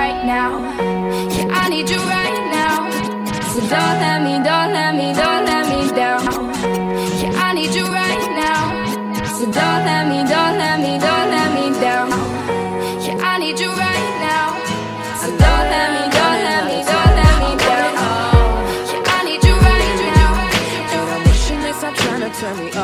right now. Yeah, I need you right now. So don't let me, don't let me, don't let me down. Yeah, I need you right now. So don't let me, don't let me, don't let me down. Yeah, I need you right now. So don't let me, don't let me, don't let me down. Yeah, I need you right now. Turn me off.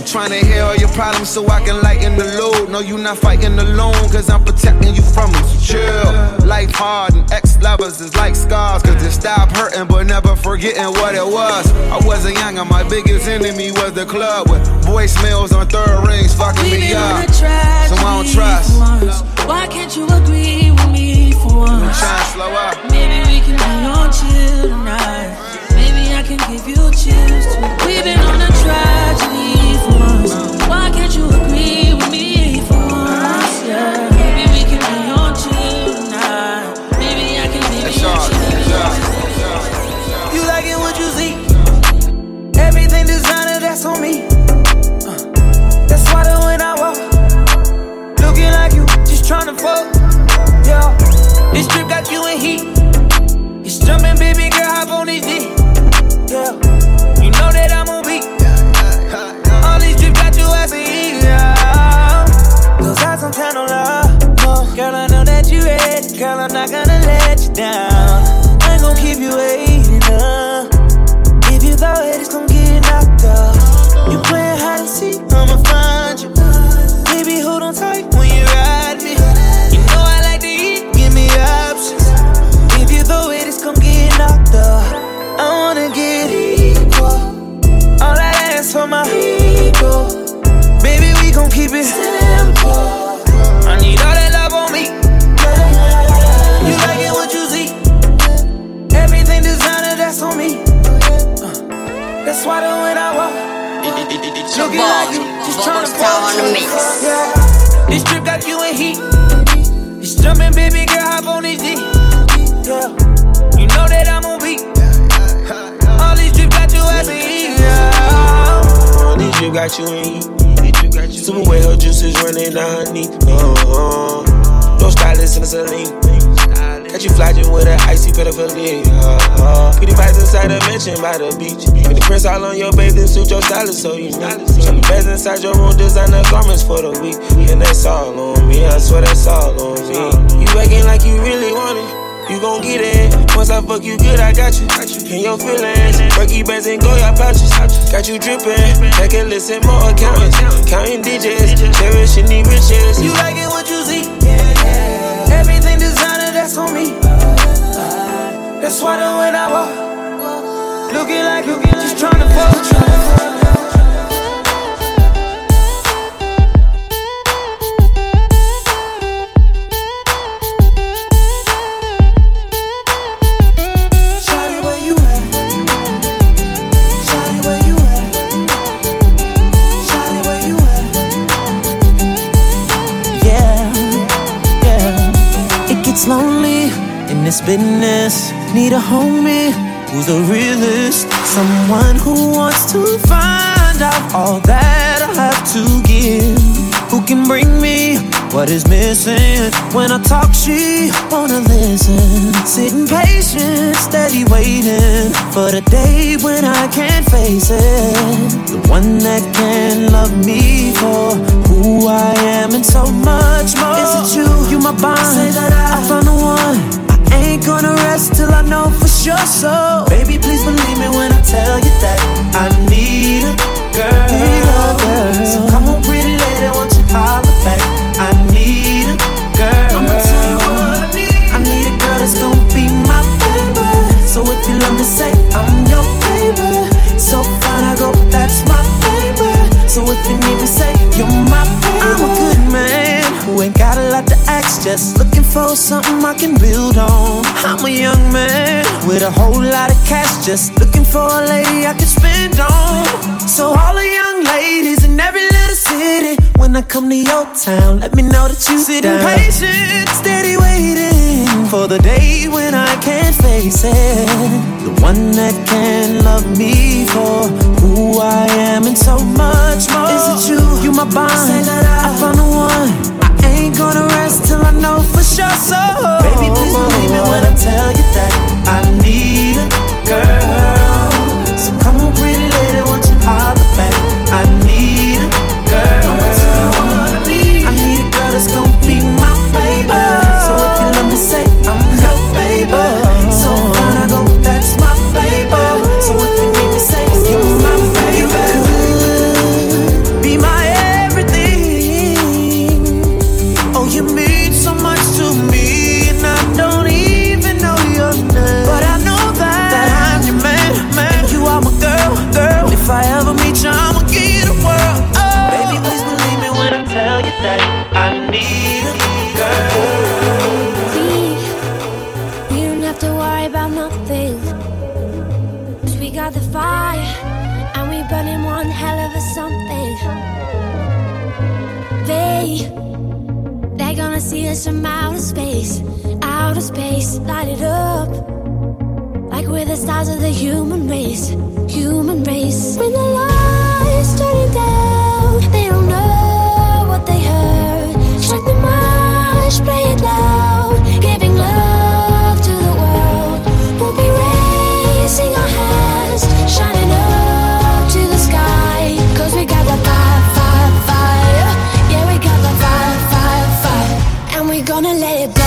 I'm trying to hear all your problems so I can lighten the load. No, you not fighting alone, cause I'm protecting you from them. So chill. Life hard and ex lovers is like scars. Cause they stop hurting but never forgetting what it was. I wasn't young and my biggest enemy was the club with voicemails on third rings fucking We've me up. So I don't trust. once. Why can't you agree with me for I'm once? trying to slow up. Maybe we can be on chill tonight. Maybe I can give you chills too. We've been on a tragedy for once. Why can't you agree with me for once? Yeah. Maybe we can be on chill tonight. Maybe I can give you hard. Chills. hard. It's hard. You like it what you see. Everything designer, that's on me. Uh, that's why the when I walk, looking like you, just tryna fuck. Yeah, this trip got you in heat. It's jumping, baby girl, hop on this dick. That I'm on beat. All these trips got you heat. Yeah, those eyes don't tell no love. No, girl, I know that you ready. Girl, I'm not gonna let you down. I ain't gon' keep you waiting up. If you thought it, it's gon' get knocked off. We gon' keep it simple. I need all that love on me. You like it what you see. Everything designer, that's on me. Uh, that's why the when I walk, looking like you, just tryna Star on the mix. Yeah, this trip got you in heat. It's jumping, baby girl, hop on this D. Yeah, you know that I'm on beat. All these trips got you asking heat. Yeah, These drip got you in heat. Super wet, her juices running down her knee. Uh-huh. No stylist in the saline. Got you flogging with an icy pedophilia. Uh, uh. Pretty vibes inside a mansion by the beach. With the prints all on your bathing suit, your stylist so you know. Some beds inside your room, designer garments for the week. And that's all on me, I swear that's all on me. You acting like you really want it you gon' get it. Once I fuck you good, I got you. In your feelings, Berkey bands and Goya pouches. Got you drippin', like a listen more accountants. Counting digits, cherishing the riches. You like it what you see? Everything designer, that's on me. That's why the when I walk, looking like you just trying to fuck. This business. Need a homie who's a realist. Someone who wants to find out all that I have to give. Who can bring me what is missing? When I talk, she wanna listen. Sitting patient, steady waiting for the day when I can't face it. The one that can love me for who I am and so much more. Is it you? You my bond. Say that I, I found the one. Ain't gonna rest till I know for sure. So, something I can build on. I'm a young man with a whole lot of cash, just looking for a lady I can spend on. So all the young ladies in every little city, when I come to your town, let me know that you sitting patient, steady waiting for the day when I can't face it. The one that can love me for who I am and so much more. Is it you? You my bond. Say that I, I found the one. Ain't gonna rest till I know for sure. So, baby, please believe me when I tell you that I need a girl. Gonna let it burn,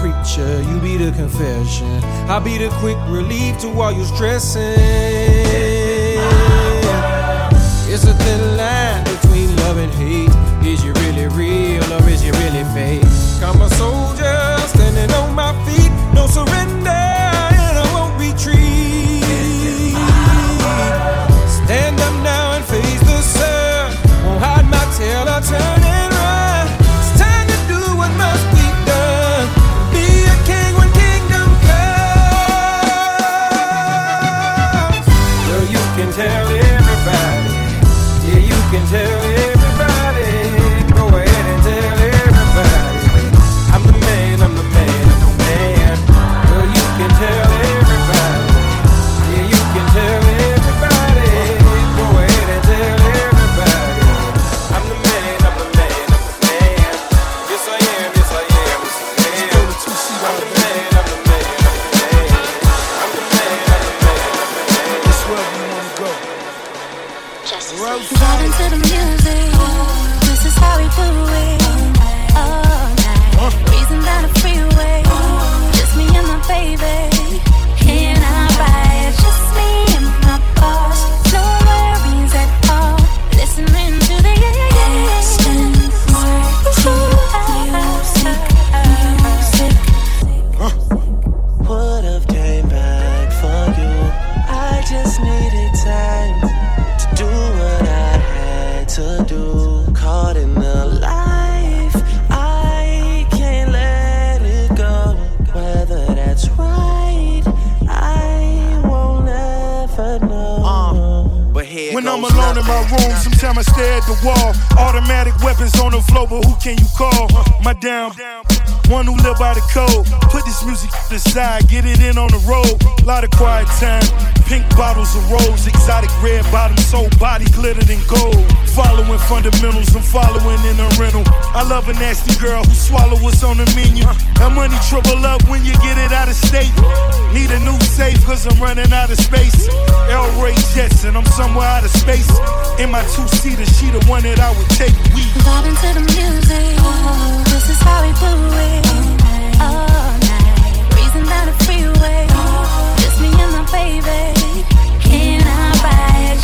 preacher, you be the confession. I'll be the quick relief to all you stressing. It's a thin line between love and hate. Is you really real or is you really fake? I'm a soldier. Sometimes I stare at the wall. Automatic weapons on the floor, but who can you call? My damn. One who live by the code. Put this music to the side, get it in on the road. Lot of quiet time. Pink bottles of rose, exotic red bottoms, soul body glittered in gold. Following fundamentals, I'm following in a rental. I love a nasty girl who swallow what's on the menu. That money triple up when you get it out of state. Need a new safe cause I'm running out of space. El Ray Jetson, I'm somewhere out of space. In my two seater, she the one that I would take. We Vibe into the music. Oh, This is how we do it. All night. Down the freeway. Just me and my baby. Can I ride?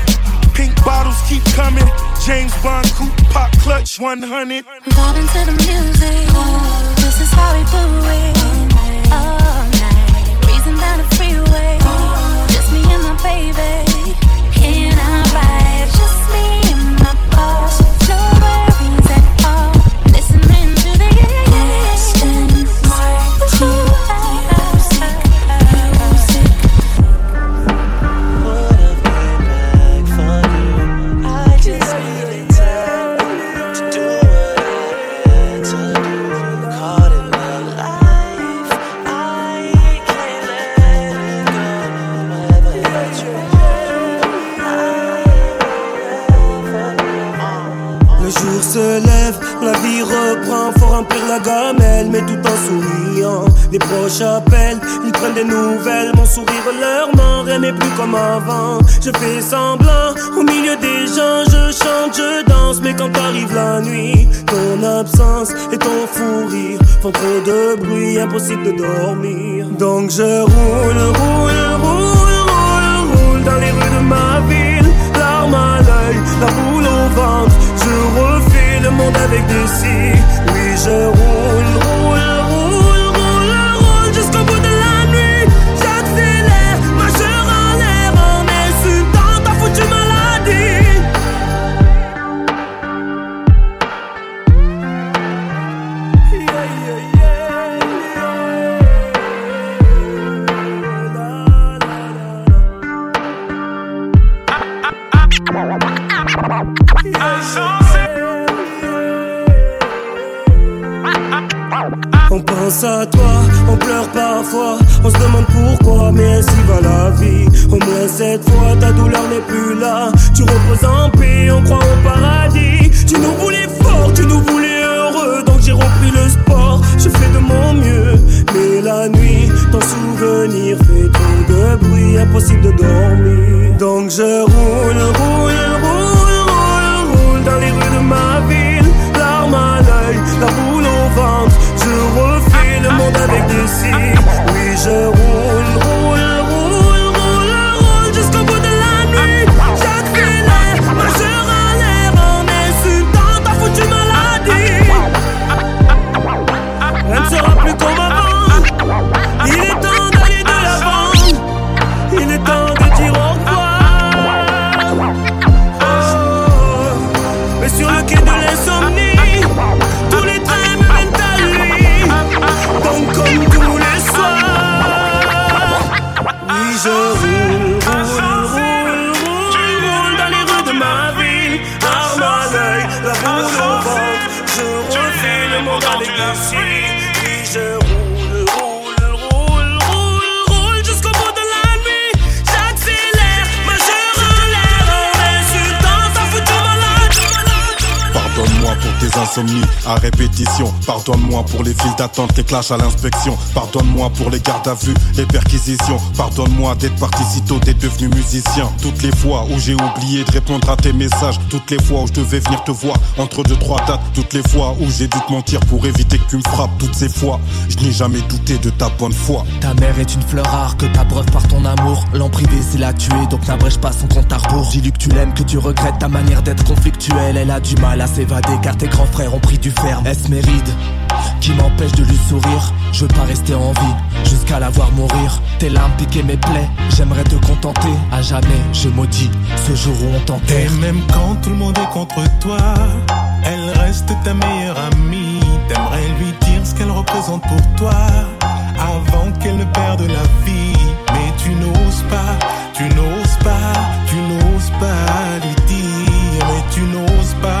Bottles keep coming. James Bond coupe pop clutch 100. Vibe into the music. This is how we do it. All night. Breezing down the freeway. Just me and my baby. Je fais semblant, au milieu des gens, je chante, je danse, mais quand arrive la nuit, ton absence et ton fou rire font trop de bruit, impossible de dormir. Donc je roule, roule, insomnies à répétition. Pardonne-moi pour les files d'attente, les clashs à l'inspection. Pardonne-moi pour les gardes à vue, les perquisitions. Pardonne-moi d'être parti si tôt, d'être devenu musicien. Toutes les fois où j'ai oublié de répondre à tes messages. Toutes les fois où je devais venir te voir entre deux, trois dates. Toutes les fois où j'ai dû te mentir pour éviter que tu me frappes. Toutes ces fois, je n'ai jamais douté de ta bonne foi. Ta mère est une fleur rare que t'abreuves par ton amour. L'en privé, c'est la tuer, donc n'abrège pas son compte à rebours. Dis-lui que tu l'aimes, que tu regrettes ta manière d'être conflictuelle. Elle a du mal à s'évader car tes grands frères ont pris du ferme. Est-ce mes rides qui m'empêche de lui sourire Je veux pas rester en vie jusqu'à la voir mourir. Tes larmes piquaient mes plaies, j'aimerais te contenter. À jamais, je maudis ce jour où on Et t'enterre. même quand tout le monde est contre toi, elle reste ta meilleure amie. T'aimerais lui dire ce qu'elle représente pour toi, avant qu'elle ne perde la vie. Mais tu n'oses pas, tu n'oses pas, tu n'oses pas lui dire. Mais tu n'oses pas,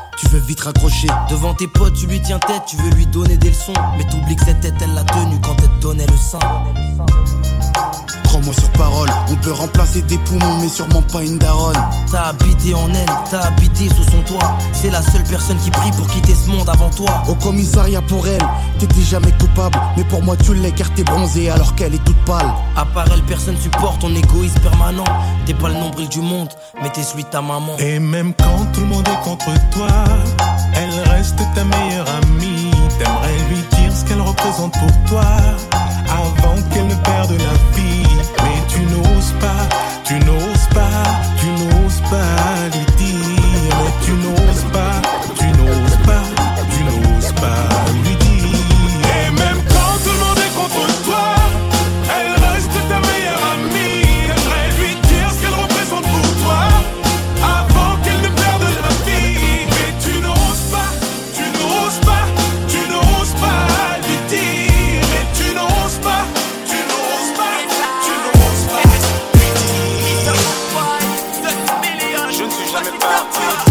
tu veux vite raccrocher. Devant tes potes, tu lui tiens tête, tu veux lui donner des leçons. Mais t'oublies que cette tête, elle l'a tenue quand elle te donnait le sein. Prends-moi sur parole, on peut remplacer des poumons, mais sûrement pas une daronne. T'as habité en elle, t'as habité sous son toit. C'est la seule personne qui prie pour quitter ce monde avant toi. Au commissariat pour elle, t'étais jamais coupable. Mais pour moi, tu l'es car t'es bronzé alors qu'elle est toute pâle. À part elle, personne supporte ton égoïsme permanent. T'es pas le nombril du monde, mais t'es celui de ta maman. Et même quand tout le monde est contre toi, elle reste ta meilleure amie. T'aimerais lui dire ce qu'elle représente pour toi, avant qu'elle ne perde la vie. Mais tu n'oses pas, tu n'oses pas, tu n'oses pas lui dire. Mais tu n'oses pas, tu n'oses pas, tu n'oses pas suis jamais parti.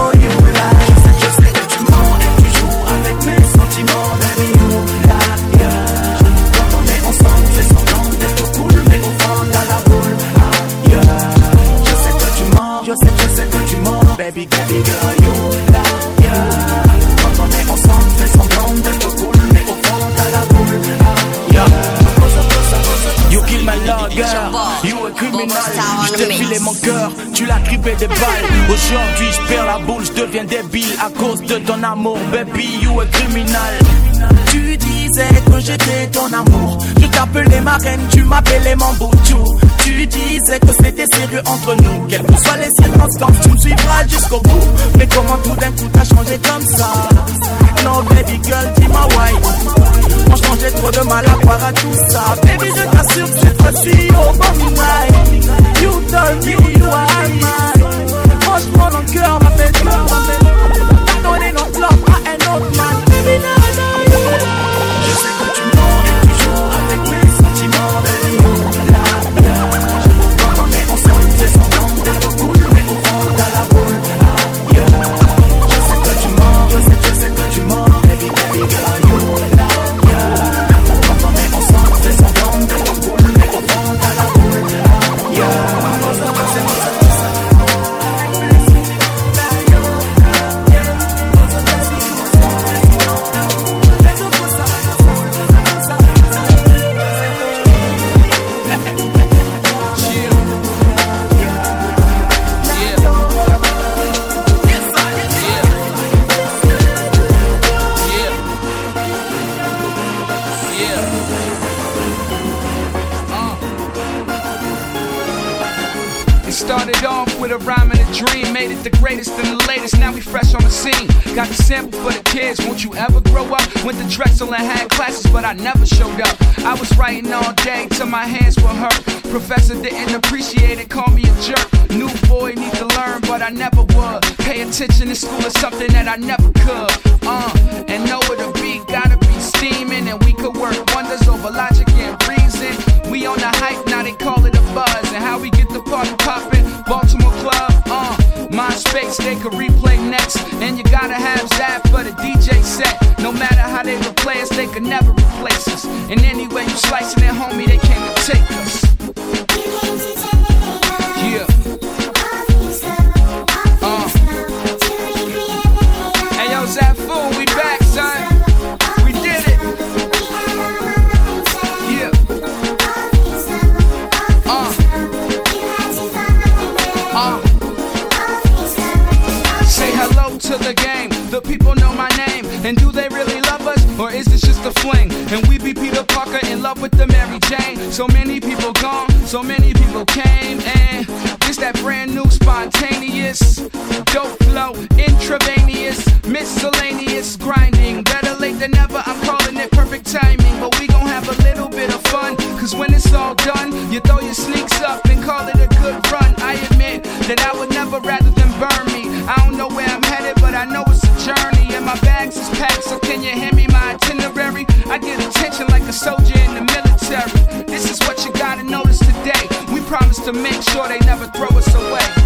Je t'ai filé mon cœur, tu l'as criblé des balles. Aujourd'hui, je perds la boule, je deviens débile à cause de ton amour, baby. You a criminal. Tu disais que j'étais ton amour. Je t'appelais ma reine, tu m'appelais mon boutou. Tu disais que c'était sérieux entre nous. Quelles que soient les circonstances, tu me suivras jusqu'au bout. Mais comment tout d'un coup t'as changé comme ça? Non, baby girl, dis-moi why. Franchement, j'ai trop de mal à croire à tout ça. Baby, je t'assure que cette fois-ci, oh, bon night. You told me you are mine. Franchement, mon cœur m'a fait peur. Donné notre love à un autre man. Kids. Won't you ever grow up? Went to Drexel and had classes, but I never showed up. I was writing all day till my hands were hurt. Professor didn't appreciate it, called me a jerk. New boy need to learn, but I never would. Pay attention in school is something that I never could. Uh, and know what a beat gotta be steaming, and we could work wonders over logic and reason. We on the hype, now they call it a buzz. And how we get the party poppin', Baltimore Club, uh, MySpace, they could replay next. And you gotta have Zap for the DJ set. No matter how they replay us, they could never replace us. And anyway, you slicing it, homie, they came to take us. Yeah. People know my name. And do they really love us? Or is this just a fling? And we be Peter Parker in love with the Mary Jane. So many people gone, so many people came. And this that brand new spontaneous. Dope flow, intravenous, miscellaneous grinding. Better late than never, I'm calling it perfect timing. But we gon' have a little bit of fun. Cause when it's all done, you throw your sneaks up and call it a good run. I admit that I would never rather a soldier in the military. This is what you gotta notice today. We promise to make sure they never throw us away.